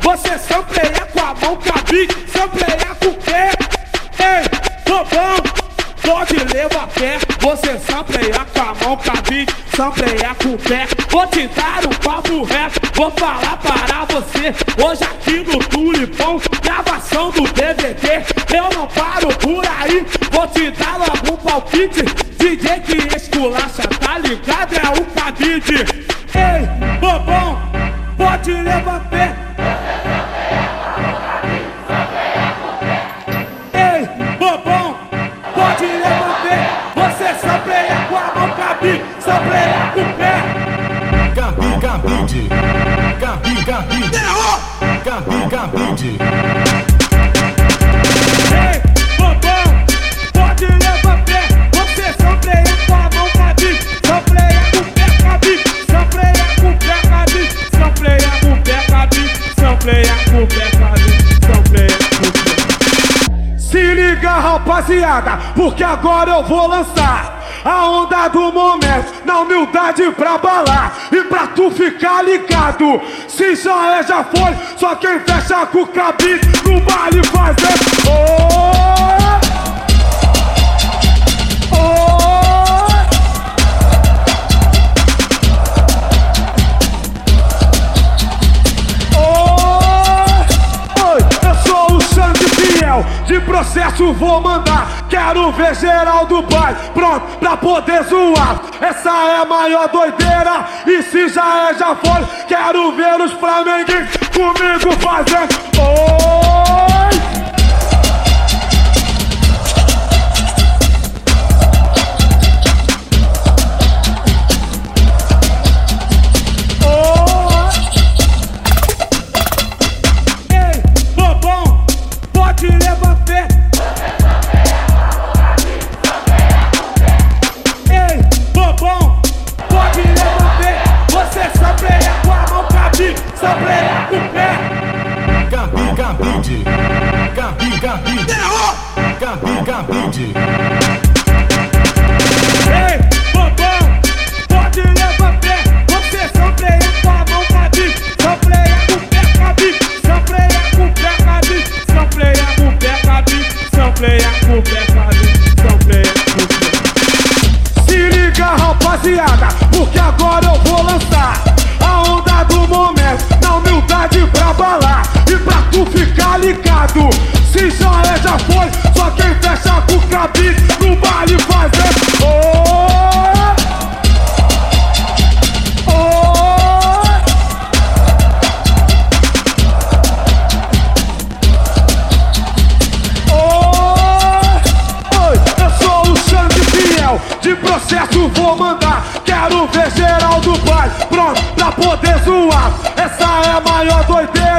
Você sampleia com a mão, cabide, sampleia com o pé. Ei, bobão, pode levar pé. Você sampleia com a mão, cabide, sampleia com o pé. Vou te dar um papo reto, vou falar para você. Hoje aqui no Tulipão, gravação do DVD. Eu não paro por aí, vou te dar um palpite. DJ que esculacha, tá ligado? É o cabide. Ei, bobão, pode levar Gabi, Gabide. Gabi, Gabide. Gabi, Gabide. Ei, bobão, pode levar pé. Você sampleia com a mão, cabide, sampleia com o pé, cabide, sampleia com o pé, cabide, sampleia com o pé, cabide, sampleia com o pé, cabide, sampleia com o pé. Se liga, rapaziada, porque agora eu vou lançar. A onda do momento, na humildade pra balar E pra tu ficar ligado Se já é, já foi Só quem fecha com o cabide No baile fazendo oh! Oh! Processo vou mandar. Quero ver geral do baile, pronto pra poder zoar. Essa é a maior doideira, e se já é, já foi. Quero ver os flamenguinhos comigo fazendo. Oi! Com o pé. Gabi, Gabide. Gabi, Gabide. Gabi, Gabide. Ei, bobão, pode levar pé. Você sampleia com a mão, cabide, sampleia com o pé, cabide, sampleia com o pé, cabide, sampleia com o pé, cabide, sampleia com o pé, cabide, sampleia com o pé. Se liga, rapaziada, porque agora eu vou lançar a onda do momento, na humildade pra balar e pra tu ficar ligado. De processo vou mandar. Quero ver geral do baile, pronto pra poder zoar. Essa é a maior doideira,